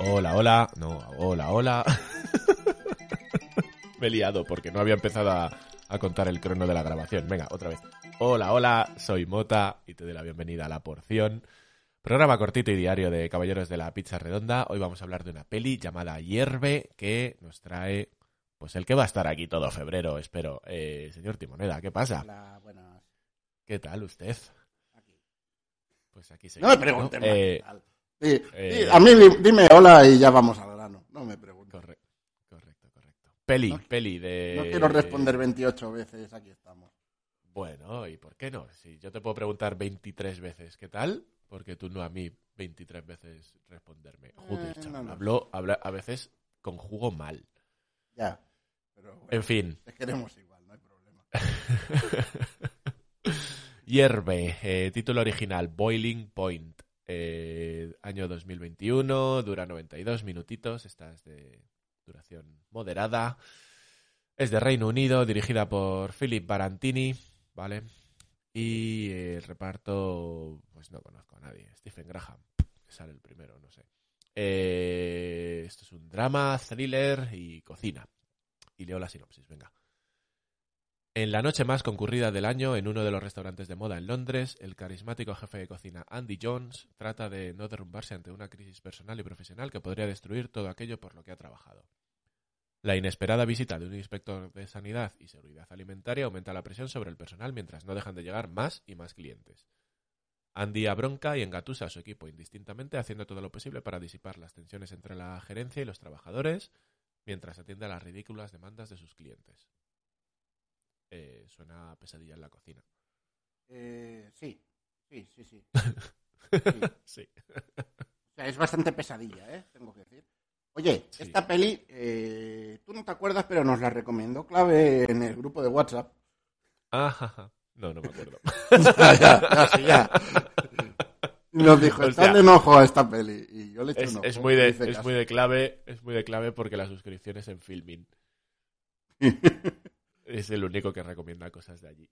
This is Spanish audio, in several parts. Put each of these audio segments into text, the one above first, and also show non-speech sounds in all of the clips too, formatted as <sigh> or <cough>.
Hola, hola. No, hola, hola. <laughs> Me he liado porque no había empezado a, contar el crono de la grabación. Venga, otra vez. Hola, hola, soy Mota y te doy la bienvenida a La Porción. Programa cortito y diario de Caballeros de la Pizza Redonda. Hoy vamos a hablar de una peli llamada Hierve que nos trae, pues el que va a estar aquí todo febrero, espero. Eh, señor Timoneda, ¿qué pasa? Hola, buenas. ¿Qué tal usted? Aquí. Pues aquí No me preguntes más. Eh, qué tal. Sí, eh, a mí di- dime hola y ya vamos al grano. No me preguntes. correcto, correcto, correcto. Peli, No- peli de... No quiero responder 28 veces, aquí estamos. Bueno, ¿y por qué no? Si yo te puedo preguntar 23 veces, ¿qué tal? Porque tú no a mí 23 veces responderme. Joder, Eh, no, no. hablo, habla- a veces conjugo mal. Ya. Pero bueno, En fin, te queremos igual, no hay problema. <laughs> Hierve, eh, título original, Boiling Point. Eh, año 2021, dura 92 minutitos, esta es de duración moderada. Es de Reino Unido, dirigida por Philip Barantini, ¿vale? Y el reparto, pues no conozco a nadie. Stephen Graham, que sale el primero, no sé. Eh, esto es un drama, thriller y cocina. Y leo la sinopsis, venga. En la noche más concurrida del año, en uno de los restaurantes de moda en Londres, el carismático jefe de cocina Andy Jones trata de no derrumbarse ante una crisis personal y profesional que podría destruir todo aquello por lo que ha trabajado. La inesperada visita de un inspector de sanidad y seguridad alimentaria aumenta la presión sobre el personal mientras no dejan de llegar más y más clientes. Andy abronca y engatusa a su equipo indistintamente, haciendo todo lo posible para disipar las tensiones entre la gerencia y los trabajadores, mientras atiende a las ridículas demandas de sus clientes. Eh, suena a pesadilla en la cocina. Eh, sí, sí, sí, <laughs> sí. sí. O sea, es bastante pesadilla, ¿eh? Tengo que decir. Oye, Sí. esta peli, eh, tú no te acuerdas, pero nos la recomendó Clave en el grupo de WhatsApp. Ajaja. <laughs> No, no me acuerdo. <laughs> ya, ya, ya, nos dijo, está de enojo a esta peli. Y yo le eché es, un ojo. es muy de, es muy de clave, es muy de clave porque la suscripción es en Filmin. Es el único que recomienda cosas de allí.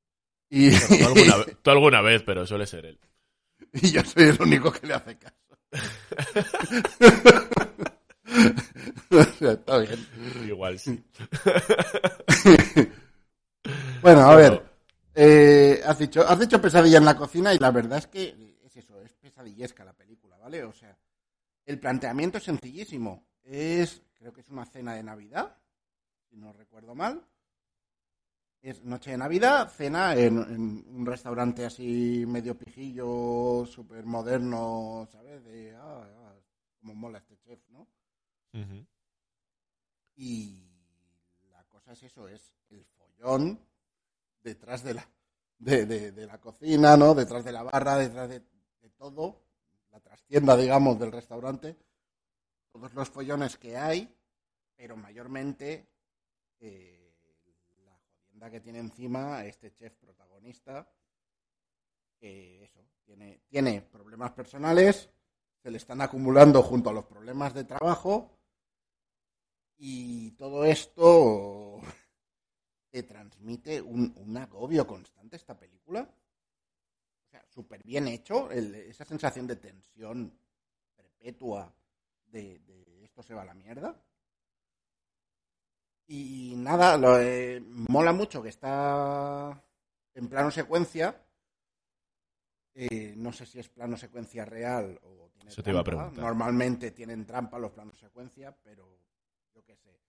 <laughs> y, Bueno, tú, alguna, ve- tú alguna vez, pero suele ser él. <laughs> y yo soy el único que le hace caso. o <laughs> sea, está bien. Igual sí. Bueno, a ver. eh, has, dicho, has dicho pesadilla en la cocina y la verdad es que es eso, es pesadillesca la película, ¿vale? O sea, el planteamiento es sencillísimo. Es, creo que es una cena de Navidad, si no recuerdo mal. Es noche de Navidad, cena en, en un restaurante así medio pijillo, súper moderno, ¿sabes? De, ah, ah, como mola este chef, ¿no? Y la cosa es eso, es el follón detrás de la, de, de- de la cocina, ¿no? Detrás de la barra, detrás de, de todo, la trastienda, digamos, del restaurante. Todos los follones que hay, pero mayormente eh, que tiene encima este chef protagonista, que eso, tiene, tiene problemas personales, se le están acumulando junto a los problemas de trabajo y todo esto <laughs> te transmite un, un agobio constante esta película. O sea, súper bien hecho, esa sensación de tensión perpetua de, de esto se va a la mierda. Y nada, lo, eh, mola mucho que está en plano secuencia. Eh, no sé si es plano secuencia real o tiene Eso te iba a trampa. preguntar. Normalmente tienen trampa los planos secuencia, pero yo qué sé.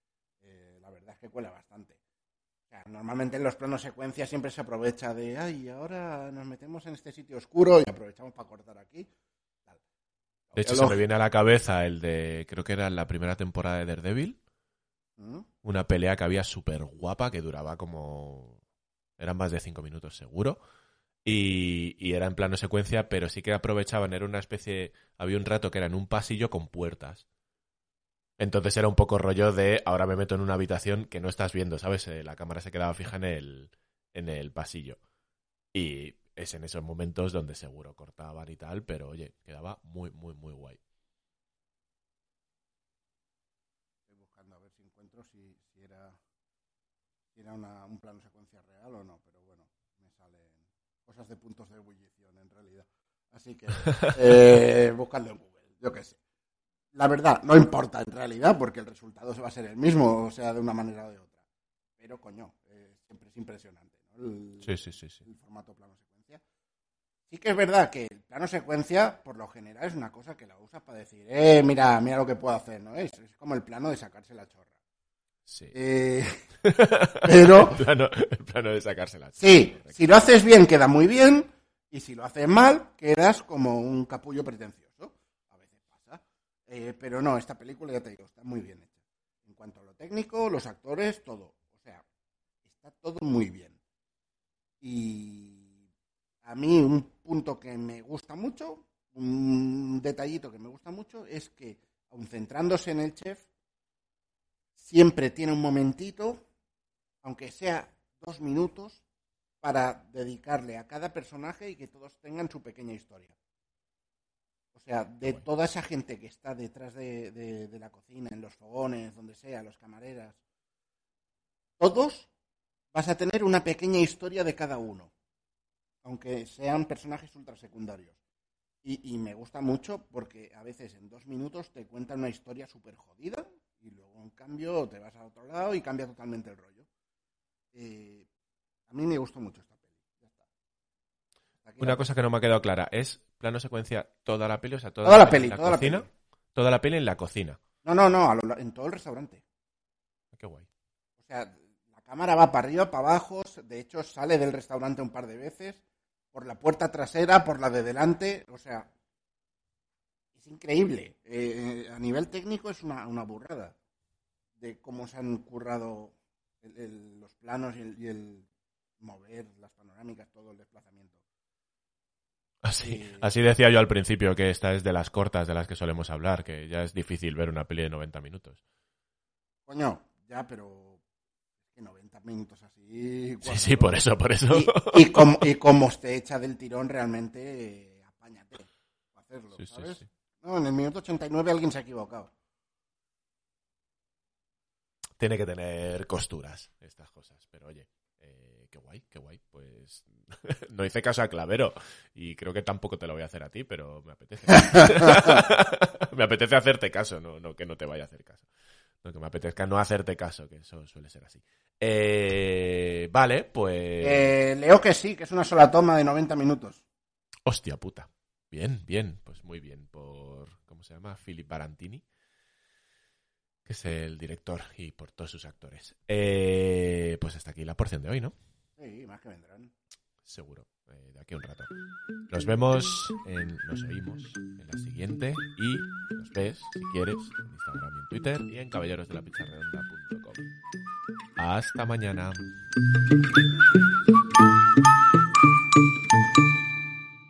eh, la verdad es que cuela bastante. O sea, normalmente en los planos secuencia siempre se aprovecha de, ay, ahora nos metemos en este sitio oscuro y aprovechamos para cortar aquí. Tal. De hecho, se me viene a la cabeza el de, creo que era la primera temporada de Daredevil, ¿Mm? Una pelea que había súper guapa que duraba como... eran más de cinco minutos seguro, Y, y era en plano secuencia, pero sí que aprovechaban, era una especie, había un rato que era en un pasillo con puertas. Entonces era un poco rollo de, ahora me meto en una habitación que no estás viendo, ¿sabes? Eh, la cámara se quedaba fija en el, en el pasillo. Y es en esos momentos donde seguro cortaban y tal, pero oye, quedaba muy, muy, muy guay. Estoy buscando a ver si encuentro si, si era, si era una- un plano secuencia real o no, pero bueno, me salen cosas de puntos de ebullición en realidad. Así que <laughs> eh, buscando en Google, yo qué sé. La verdad, no importa en realidad, porque el resultado se va a ser el mismo, o sea, de una manera o de otra. Pero coño, eh, siempre es impresionante, ¿no? El- Sí, sí, sí, sí. el formato plano secuencia. Sí que es verdad que el plano secuencia, por lo general, es una cosa que la usas para decir, eh, mira, mira lo que puedo hacer, ¿no? Es, es como el plano de sacarse la chorra. Sí. Eh, <laughs> pero, el, plano, el plano de sacársela. sí, si lo haces bien, queda muy bien, y si lo haces mal, quedas como un capullo pretencioso. A veces pasa. Eh, pero no, esta película, ya te digo, está muy bien hecha. En cuanto a lo técnico, los actores, todo. O sea, está todo muy bien. Y a mí un punto que me gusta mucho, un detallito que me gusta mucho, es que, aun centrándose en el chef, siempre tiene un momentito, aunque sea dos minutos, para dedicarle a cada personaje y que todos tengan su pequeña historia. O sea, de Bueno. toda esa gente que está detrás de, de- de la cocina, en los fogones, donde sea, los camareras, todos vas a tener una pequeña historia de cada uno, aunque sean personajes ultrasecundarios. Y, y me gusta mucho porque a veces en dos minutos te cuentan una historia súper jodida cambio te vas a otro lado y cambia totalmente el rollo. Eh, a mí me gustó mucho esta peli. Ya está. Hasta aquí Una la- cosa que no me ha quedado clara, ¿es plano secuencia toda la peli? O sea, toda, Toda la en peli, toda la cocina? peli. Toda la peli en la cocina. No, no, no, a lo en todo el restaurante. Ah, Qué guay. O sea, la cámara va para arriba, para abajo, de hecho sale del restaurante un par de veces, por la puerta trasera, por la de delante, o sea, es increíble. Eh, a nivel técnico es una, una burrada de cómo se han currado el- el- los planos y el, y el mover, las panorámicas, todo el desplazamiento. Así, Eh, así decía yo al principio que esta es de las cortas de las que solemos hablar, que ya es difícil ver una peli de 90 minutos. Coño, ya, pero que 90 minutos así. Sí, sí, por eso, por eso. Y, y como, y como esté hecha del tirón, realmente eh, apáñate para hacerlo, Sí, sí, ¿sabes? sí. No, en el minuto 89 alguien se ha equivocado. Tiene que tener costuras estas cosas, pero oye, eh, qué guay, qué guay. Pues <laughs> no hice caso a Clavero y creo que tampoco te lo voy a hacer a ti, pero me apetece. <laughs> me apetece hacerte caso, no, no que no te vaya a hacer caso. No, que me apetezca no hacerte caso, que eso suele ser así. Eh, vale, pues... Eh, leo que sí, que es una sola toma de 90 minutos. Hostia puta. Bien, bien, pues muy bien por... ¿Cómo se llama? Philip Barantini, que es el director y por todos sus actores. Eh, pues hasta aquí la porción de hoy, ¿no? Sí, más que vendrán. Seguro, eh, de aquí a un rato. Nos vemos, en, nos oímos en la siguiente y nos ves, si quieres, en Instagram y en Twitter y en caballerosdelapizarredonda.com. Hasta mañana.